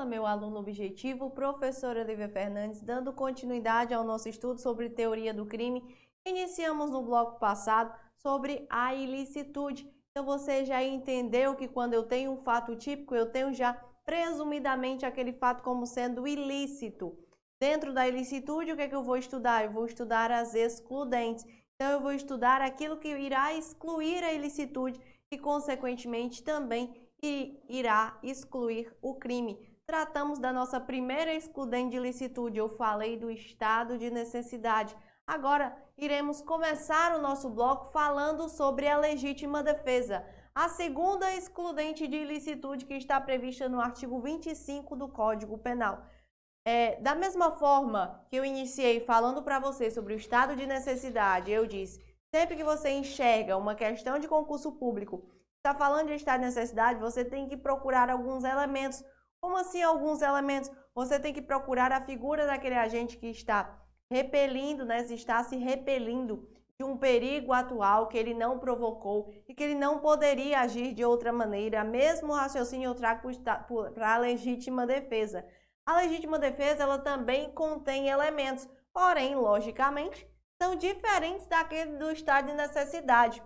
Fala, meu aluno objetivo, professora Olivia Fernandes, dando continuidade ao nosso estudo sobre teoria do crime. Iniciamos no bloco passado sobre a ilicitude. Então, você já entendeu que quando eu tenho um fato típico, eu tenho já presumidamente aquele fato como sendo ilícito. Dentro da ilicitude, o que, é que eu vou estudar? Eu vou estudar as excludentes. Então, eu vou estudar aquilo que irá excluir a ilicitude e, consequentemente, também irá excluir o crime. Tratamos da nossa primeira excludente de licitude, eu falei do estado de necessidade. Agora iremos começar o nosso bloco falando sobre a legítima defesa. A segunda excludente de ilicitude que está prevista no artigo 25 do Código Penal. É, da mesma forma que eu iniciei falando para você sobre o estado de necessidade, eu disse, sempre que você enxerga uma questão de concurso público está falando de estado de necessidade, você tem que procurar alguns elementos. Como assim alguns elementos? Você tem que procurar a figura daquele agente que está repelindo, né? Se está se repelindo de um perigo atual que ele não provocou e que ele não poderia agir de outra maneira. Mesmo raciocínio eu trago para a legítima defesa. A legítima defesa ela também contém elementos, porém, logicamente, são diferentes daquele do estado de necessidade.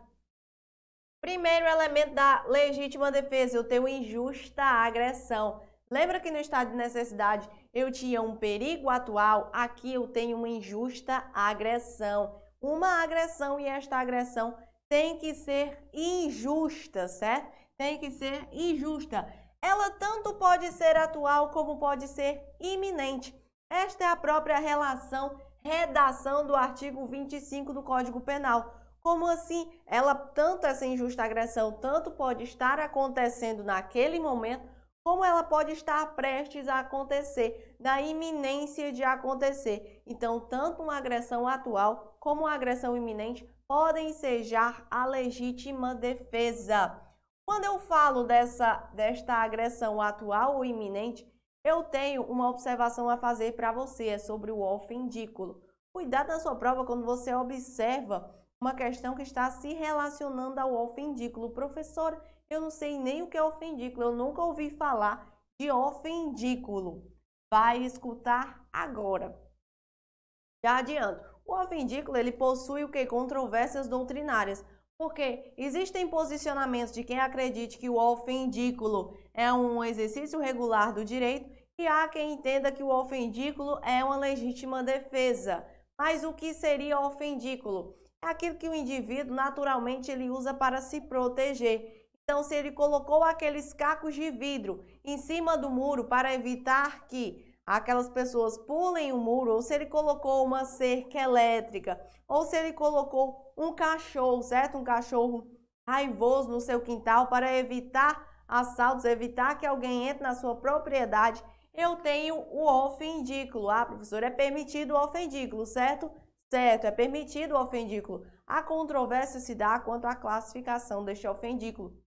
Primeiro elemento da legítima defesa, eu tenho injusta agressão. Lembra que no estado de necessidade eu tinha um perigo atual? Aqui eu tenho uma injusta agressão. Uma agressão e esta agressão tem que ser injusta, certo? Tem que ser injusta. Ela tanto pode ser atual como pode ser iminente. Esta é a própria relação, redação do artigo 25 do Código Penal. Como assim? Ela, tanto essa injusta agressão, tanto pode estar acontecendo naquele momento, como ela pode estar prestes a acontecer, na iminência de acontecer. Então, tanto uma agressão atual como uma agressão iminente podem ensejar a legítima defesa. Quando eu falo dessa, desta agressão atual ou iminente, eu tenho uma observação a fazer para você, é sobre o ofendículo. Cuidado na sua prova quando você observa uma questão que está se relacionando ao ofendículo. Professor, eu não sei nem o que é ofendículo, eu nunca ouvi falar de ofendículo. Vai escutar agora. Já adianto, o ofendículo ele possui o que? Controvérsias doutrinárias. Porque existem posicionamentos de quem acredite que o ofendículo é um exercício regular do direito e há quem entenda que o ofendículo é uma legítima defesa. Mas o que seria ofendículo? é aquilo que o indivíduo naturalmente ele usa para se proteger. Então, se ele colocou aqueles cacos de vidro em cima do muro para evitar que aquelas pessoas pulem o muro, ou se ele colocou uma cerca elétrica, ou se ele colocou um cachorro, certo? Um cachorro raivoso no seu quintal para evitar assaltos, evitar que alguém entre na sua propriedade, eu tenho o ofendículo. Ah, professor, é permitido o ofendículo, certo? Certo, é permitido o ofendículo. A controvérsia se dá quanto à classificação deste ofendículo.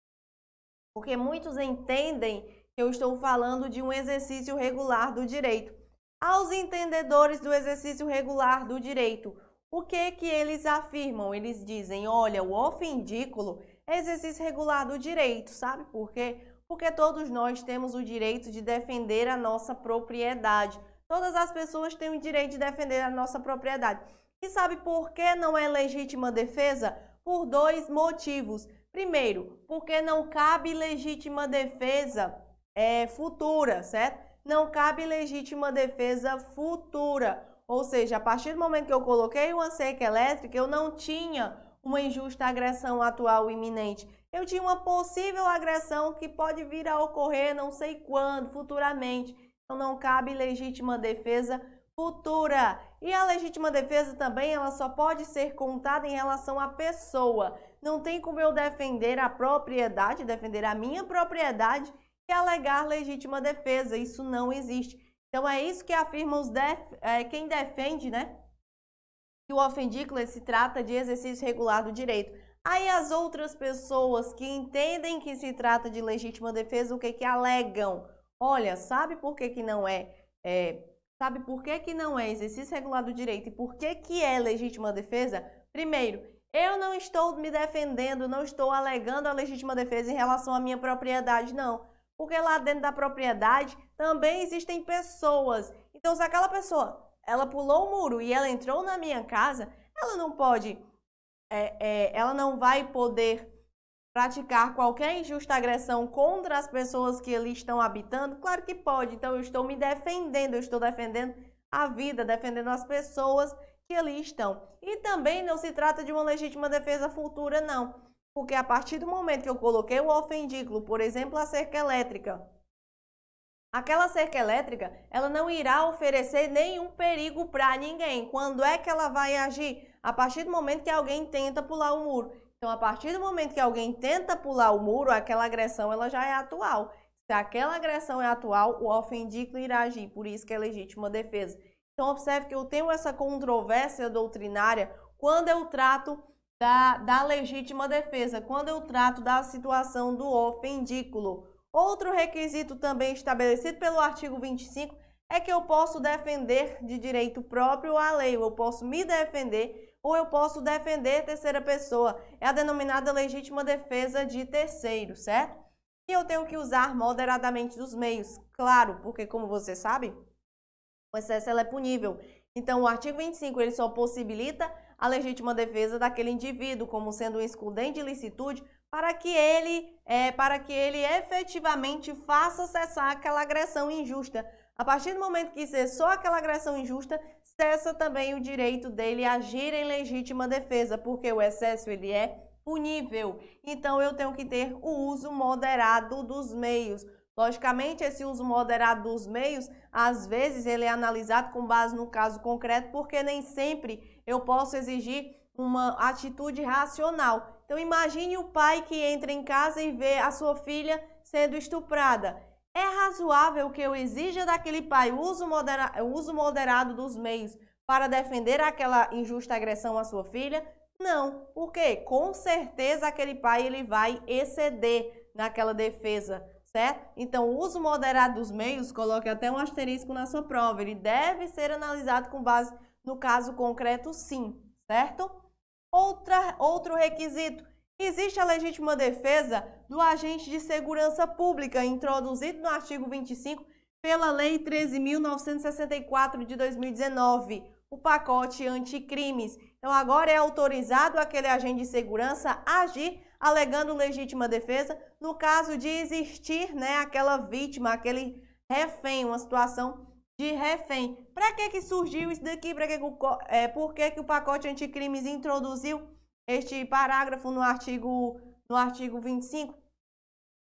Porque muitos entendem que eu estou falando de um exercício regular do direito. Aos entendedores do exercício regular do direito, o que que eles afirmam? Eles dizem, olha, o ofendículo é exercício regular do direito, sabe por quê? Porque todos nós temos o direito de defender a nossa propriedade. Todas as pessoas têm o direito de defender a nossa propriedade. E sabe por que não é legítima defesa? Por dois motivos. Primeiro, porque não cabe legítima defesa é, futura, certo? Não cabe legítima defesa futura. Ou seja, a partir do momento que eu coloquei uma cerca elétrica, eu não tinha uma injusta agressão atual iminente. Eu tinha uma possível agressão que pode vir a ocorrer não sei quando, futuramente. Então não cabe legítima defesa futura. E a legítima defesa também, ela só pode ser contada em relação à pessoa. Não tem como eu defender a propriedade, defender a minha propriedade e alegar legítima defesa. Isso não existe. Então é isso que afirma os def... é, quem defende, né? Que o ofendículo se trata de exercício regular do direito. Aí as outras pessoas que entendem que se trata de legítima defesa, o que que alegam? Olha, sabe por que, que não é, é Sabe por que, que não é exercício regular do direito e por que, que é legítima defesa? Primeiro, eu não estou me defendendo, não estou alegando a legítima defesa em relação à minha propriedade, não. Porque lá dentro da propriedade também existem pessoas. Então, se aquela pessoa ela pulou o muro e ela entrou na minha casa, ela não pode, é, é, ela não vai poder praticar qualquer injusta agressão contra as pessoas que ali estão habitando? Claro que pode. Então, eu estou me defendendo, eu estou defendendo a vida, defendendo as pessoas que ali estão. E também não se trata de uma legítima defesa futura, não. Porque a partir do momento que eu coloquei o ofendículo, por exemplo, a cerca elétrica, aquela cerca elétrica, ela não irá oferecer nenhum perigo para ninguém. Quando é que ela vai agir? A partir do momento que alguém tenta pular o muro. Então, a partir do momento que alguém tenta pular o muro, aquela agressão ela já é atual. Se aquela agressão é atual, o ofendículo irá agir, por isso que é legítima defesa. Então, observe que eu tenho essa controvérsia doutrinária quando eu trato da, da legítima defesa, quando eu trato da situação do ofendículo. Outro requisito também estabelecido pelo artigo 25 é que eu posso defender de direito próprio a lei, eu posso me defender ou eu posso defender terceira pessoa. É a denominada legítima defesa de terceiro, certo? E eu tenho que usar moderadamente dos meios, claro, porque como você sabe, o excesso é punível. Então, o artigo 25 ele só possibilita a legítima defesa daquele indivíduo como sendo um excludente de licitude para que ele, é, para que ele efetivamente faça cessar aquela agressão injusta. A partir do momento que cessou aquela agressão injusta, cessa também o direito dele agir em legítima defesa, porque o excesso ele é punível. Então eu tenho que ter o uso moderado dos meios. Logicamente, esse uso moderado dos meios, às vezes ele é analisado com base no caso concreto, porque nem sempre eu posso exigir uma atitude racional. Então imagine o pai que entra em casa e vê a sua filha sendo estuprada. É razoável que eu exija daquele pai uso, modera uso moderado dos meios para defender aquela injusta agressão à sua filha? Não, porque com certeza aquele pai ele vai exceder naquela defesa, certo? Então, o uso moderado dos meios, coloque até um asterisco na sua prova, ele deve ser analisado com base no caso concreto, sim, certo? Outra, outro requisito, Existe a legítima defesa do agente de segurança pública, introduzido no artigo 25 pela Lei 13.964 de 2019, o pacote anticrimes. Então, agora é autorizado aquele agente de segurança agir alegando legítima defesa no caso de existir né, aquela vítima, aquele refém, uma situação de refém. Para que, que surgiu isso daqui? Pra que, é, por que, que o pacote anticrimes introduziu este parágrafo no artigo, no artigo 25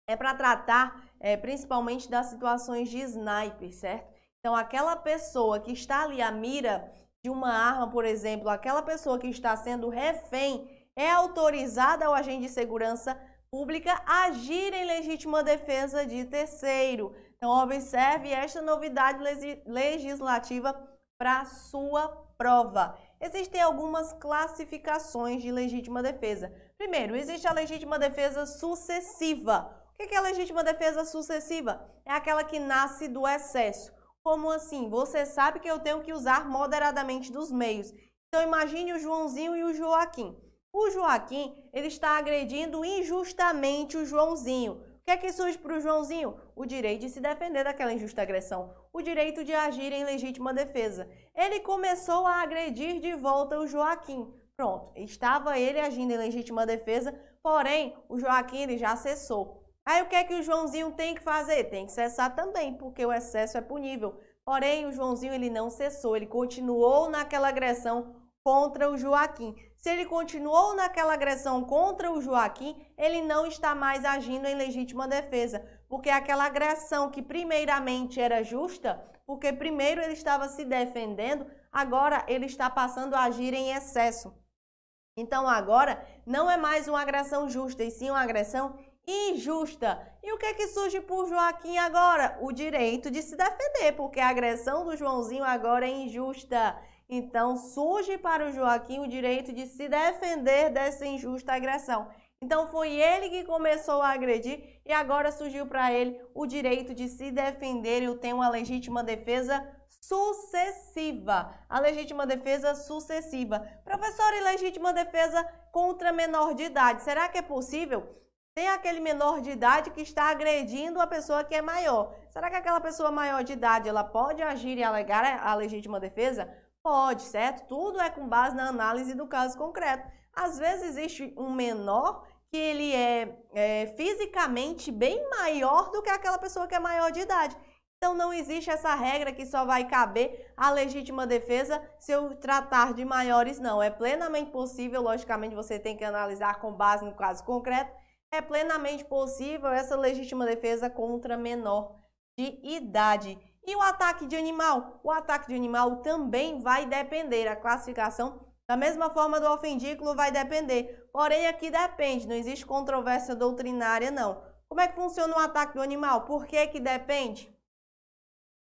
é para tratar é, principalmente das situações de sniper, certo? Então, aquela pessoa que está ali à mira de uma arma, por exemplo, aquela pessoa que está sendo refém, é autorizada ao agente de segurança pública agir em legítima defesa de terceiro. Então, observe esta novidade legislativa para sua prova existem algumas classificações de legítima defesa. Primeiro, existe a legítima defesa sucessiva. O que é a legítima defesa sucessiva? É aquela que nasce do excesso. Como assim? Você sabe que eu tenho que usar moderadamente dos meios. Então imagine o Joãozinho e o Joaquim. O Joaquim, ele está agredindo injustamente o Joãozinho que é que surge para o Joãozinho? O direito de se defender daquela injusta agressão, o direito de agir em legítima defesa. Ele começou a agredir de volta o Joaquim. Pronto, estava ele agindo em legítima defesa, porém o Joaquim ele já cessou. Aí o que é que o Joãozinho tem que fazer? Tem que cessar também, porque o excesso é punível. Porém, o Joãozinho ele não cessou, ele continuou naquela agressão contra o Joaquim. Se ele continuou naquela agressão contra o Joaquim, ele não está mais agindo em legítima defesa, porque aquela agressão que primeiramente era justa, porque primeiro ele estava se defendendo, agora ele está passando a agir em excesso. Então agora não é mais uma agressão justa, e sim uma agressão injusta. E o que é que surge por Joaquim agora? O direito de se defender, porque a agressão do Joãozinho agora é injusta. Então, surge para o Joaquim o direito de se defender dessa injusta agressão. Então, foi ele que começou a agredir e agora surgiu para ele o direito de se defender e tem uma legítima defesa sucessiva. A legítima defesa sucessiva. Professor, e legítima defesa contra menor de idade? Será que é possível? tem aquele menor de idade que está agredindo a pessoa que é maior. Será que aquela pessoa maior de idade ela pode agir e alegar a legítima defesa? Pode, certo? Tudo é com base na análise do caso concreto. Às vezes existe um menor que ele é, é fisicamente bem maior do que aquela pessoa que é maior de idade. Então não existe essa regra que só vai caber a legítima defesa se eu tratar de maiores, não. É plenamente possível, logicamente você tem que analisar com base no caso concreto, é plenamente possível essa legítima defesa contra menor de idade. E o ataque de animal? O ataque de animal também vai depender, a classificação da mesma forma do ofendículo vai depender. Porém, aqui depende, não existe controvérsia doutrinária, não. Como é que funciona o ataque do animal? Por que que depende?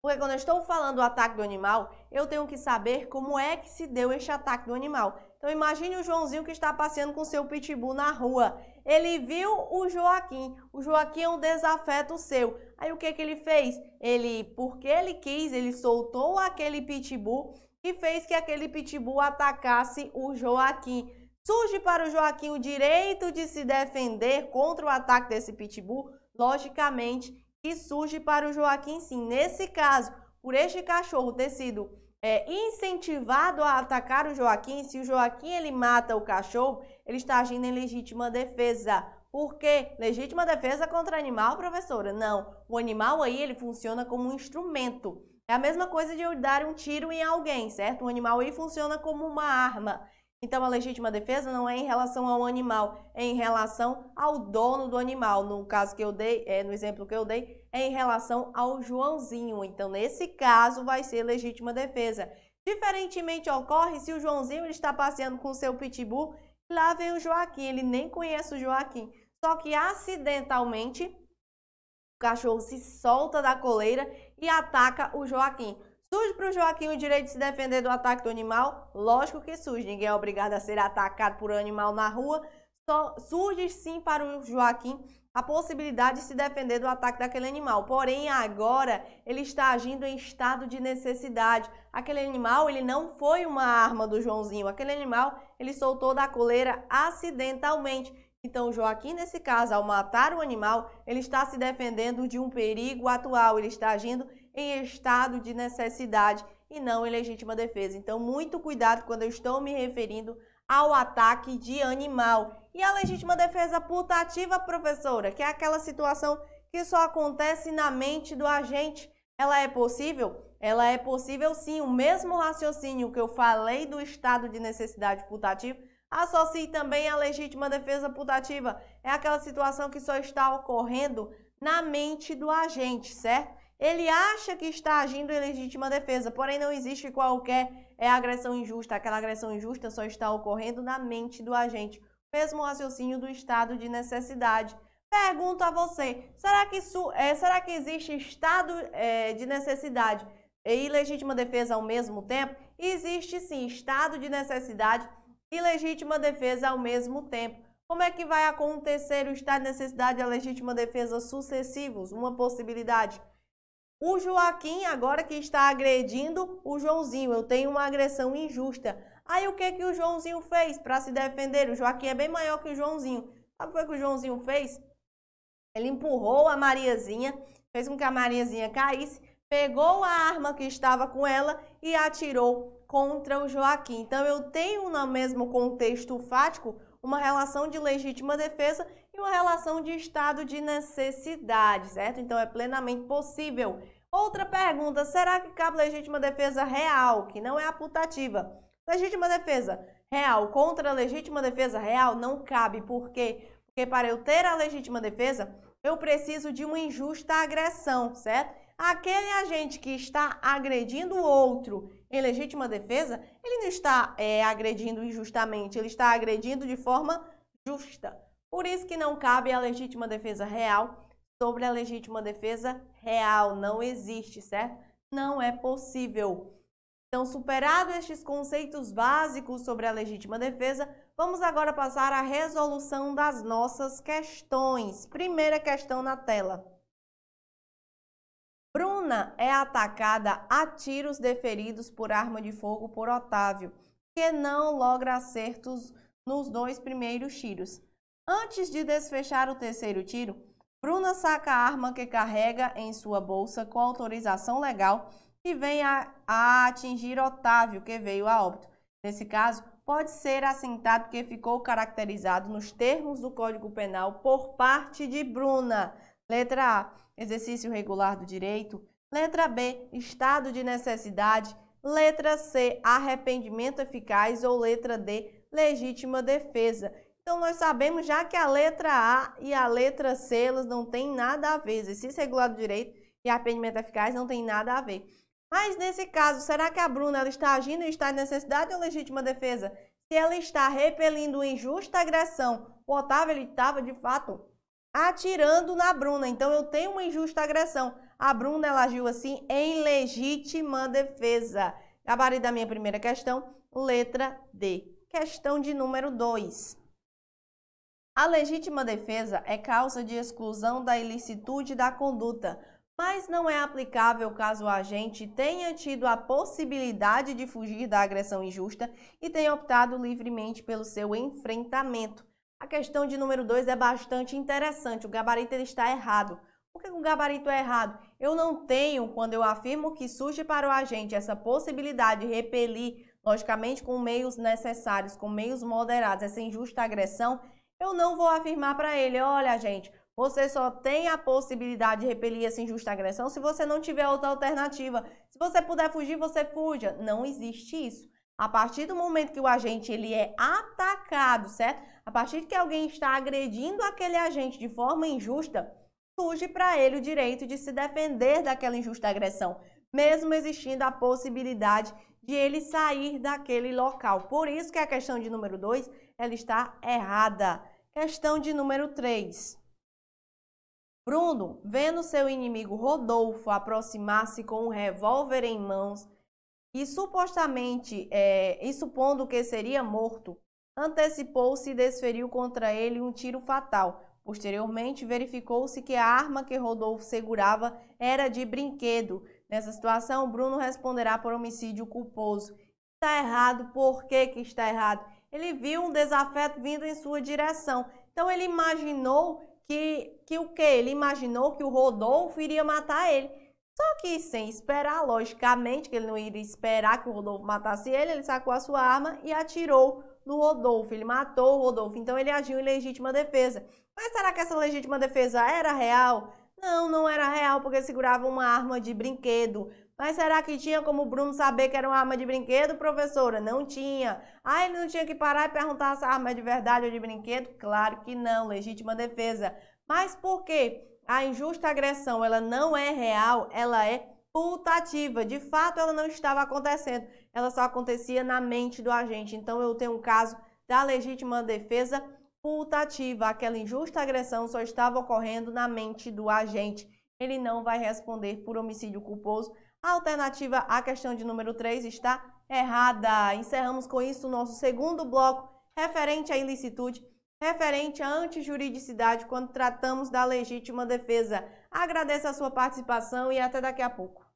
Porque quando eu estou falando do ataque do animal, eu tenho que saber como é que se deu este ataque do animal. Então imagine o Joãozinho que está passeando com seu pitbull na rua. Ele viu o Joaquim. O Joaquim é um desafeto seu. Aí o que, que ele fez? Ele, porque ele quis, ele soltou aquele pitbull e fez que aquele pitbull atacasse o Joaquim. Surge para o Joaquim o direito de se defender contra o ataque desse pitbull? Logicamente que surge para o Joaquim sim. Nesse caso, por este cachorro ter sido é, incentivado a atacar o Joaquim, se o Joaquim ele mata o cachorro, ele está agindo em legítima defesa. Por quê? Legítima defesa contra animal, professora? Não. O animal aí ele funciona como um instrumento. É a mesma coisa de eu dar um tiro em alguém, certo? O animal aí funciona como uma arma. Então, a legítima defesa não é em relação ao animal, é em relação ao dono do animal. No caso que eu dei, é, no exemplo que eu dei, é em relação ao Joãozinho. Então, nesse caso, vai ser legítima defesa. Diferentemente ocorre se o Joãozinho está passeando com o seu pitbull, lá vem o Joaquim, ele nem conhece o Joaquim. Só que acidentalmente, o cachorro se solta da coleira e ataca o Joaquim. Surge para o Joaquim o direito de se defender do ataque do animal? Lógico que surge. Ninguém é obrigado a ser atacado por animal na rua. Só surge sim para o Joaquim a possibilidade de se defender do ataque daquele animal. Porém, agora ele está agindo em estado de necessidade. Aquele animal, ele não foi uma arma do Joãozinho. Aquele animal, ele soltou da coleira acidentalmente. Então, Joaquim, nesse caso, ao matar o animal, ele está se defendendo de um perigo atual. Ele está agindo em estado de necessidade e não em legítima defesa. Então, muito cuidado quando eu estou me referindo ao ataque de animal. E a legítima defesa putativa, professora, que é aquela situação que só acontece na mente do agente, ela é possível? Ela é possível sim, o mesmo raciocínio que eu falei do estado de necessidade putativa, associe também a legítima defesa putativa. É aquela situação que só está ocorrendo na mente do agente, certo? Ele acha que está agindo em legítima defesa, porém não existe qualquer é, agressão injusta. Aquela agressão injusta só está ocorrendo na mente do agente. Mesmo raciocínio do estado de necessidade. Pergunto a você: será que, isso, é, será que existe estado é, de necessidade e legítima defesa ao mesmo tempo? Existe sim, estado de necessidade e legítima defesa ao mesmo tempo. Como é que vai acontecer o estado de necessidade e a legítima defesa sucessivos? Uma possibilidade o Joaquim agora que está agredindo o Joãozinho. Eu tenho uma agressão injusta. Aí o que que o Joãozinho fez para se defender? O Joaquim é bem maior que o Joãozinho. Sabe o que o Joãozinho fez? Ele empurrou a Mariazinha, fez com que a Mariazinha caísse, pegou a arma que estava com ela e atirou contra o Joaquim. Então eu tenho no mesmo contexto fático uma relação de legítima defesa uma relação de estado de necessidade, certo? Então é plenamente possível. Outra pergunta: será que cabe legítima defesa real, que não é a putativa? Legítima defesa real contra legítima defesa real não cabe. Por quê? Porque para eu ter a legítima defesa, eu preciso de uma injusta agressão, certo? Aquele agente que está agredindo o outro em legítima defesa, ele não está é, agredindo injustamente, ele está agredindo de forma justa. Por isso que não cabe a legítima defesa real sobre a legítima defesa real. Não existe, certo? Não é possível. Então, superado estes conceitos básicos sobre a legítima defesa, vamos agora passar à resolução das nossas questões. Primeira questão na tela. Bruna é atacada a tiros deferidos por arma de fogo por Otávio, que não logra acertos nos dois primeiros tiros. Antes de desfechar o terceiro tiro, Bruna saca a arma que carrega em sua bolsa com autorização legal e vem a, a atingir Otávio, que veio a óbito. Nesse caso, pode ser assentado que ficou caracterizado nos termos do Código Penal por parte de Bruna. Letra A, exercício regular do direito. Letra B, estado de necessidade. Letra C, arrependimento eficaz. Ou letra D, legítima defesa. Então, nós sabemos já que a letra A e a letra C elas não têm nada a ver. Exercício regular do direito e arrependimento eficaz não tem nada a ver. Mas nesse caso, será que a Bruna ela está agindo em estado de necessidade ou legítima defesa? Se ela está repelindo injusta agressão, o Otávio ele estava de fato atirando na Bruna. Então eu tenho uma injusta agressão. A Bruna ela agiu assim em legítima defesa. Gabarito da minha primeira questão, letra D. Questão de número 2. A legítima defesa é causa de exclusão da ilicitude da conduta, mas não é aplicável caso o agente tenha tido a possibilidade de fugir da agressão injusta e tenha optado livremente pelo seu enfrentamento. A questão de número 2 é bastante interessante. O gabarito está errado. Por que o gabarito é errado? Eu não tenho, quando eu afirmo que surge para o agente essa possibilidade de repelir, logicamente com meios necessários, com meios moderados, essa injusta agressão, eu não vou afirmar para ele, olha, gente, você só tem a possibilidade de repelir essa injusta agressão se você não tiver outra alternativa. Se você puder fugir, você fuja. Não existe isso. A partir do momento que o agente ele é atacado, certo? A partir que alguém está agredindo aquele agente de forma injusta, surge para ele o direito de se defender daquela injusta agressão, mesmo existindo a possibilidade de ele sair daquele local. Por isso que a questão de número 2, ela está errada. Questão de número 3. Bruno, vendo seu inimigo Rodolfo aproximar-se com um revólver em mãos e supostamente, é, e supondo que seria morto, antecipou-se e desferiu contra ele um tiro fatal. Posteriormente, verificou-se que a arma que Rodolfo segurava era de brinquedo. Nessa situação, Bruno responderá por homicídio culposo. Está errado, por que, que está errado? Ele viu um desafeto vindo em sua direção. Então, ele imaginou que, que o que? Ele imaginou que o Rodolfo iria matar ele. Só que sem esperar, logicamente, que ele não iria esperar que o Rodolfo matasse ele, ele sacou a sua arma e atirou no Rodolfo. Ele matou o Rodolfo, então ele agiu em legítima defesa. Mas será que essa legítima defesa era real? Não, não era real porque segurava uma arma de brinquedo. Mas será que tinha como o Bruno saber que era uma arma de brinquedo, professora? Não tinha. Ah, ele não tinha que parar e perguntar se a arma é de verdade ou de brinquedo? Claro que não, legítima defesa. Mas por quê? A injusta agressão, ela não é real, ela é putativa. De fato, ela não estava acontecendo. Ela só acontecia na mente do agente. Então, eu tenho um caso da legítima defesa putativa. Aquela injusta agressão só estava ocorrendo na mente do agente. Ele não vai responder por homicídio culposo a alternativa à questão de número 3 está errada. Encerramos com isso o nosso segundo bloco referente à ilicitude, referente à antijuridicidade quando tratamos da legítima defesa. Agradeço a sua participação e até daqui a pouco.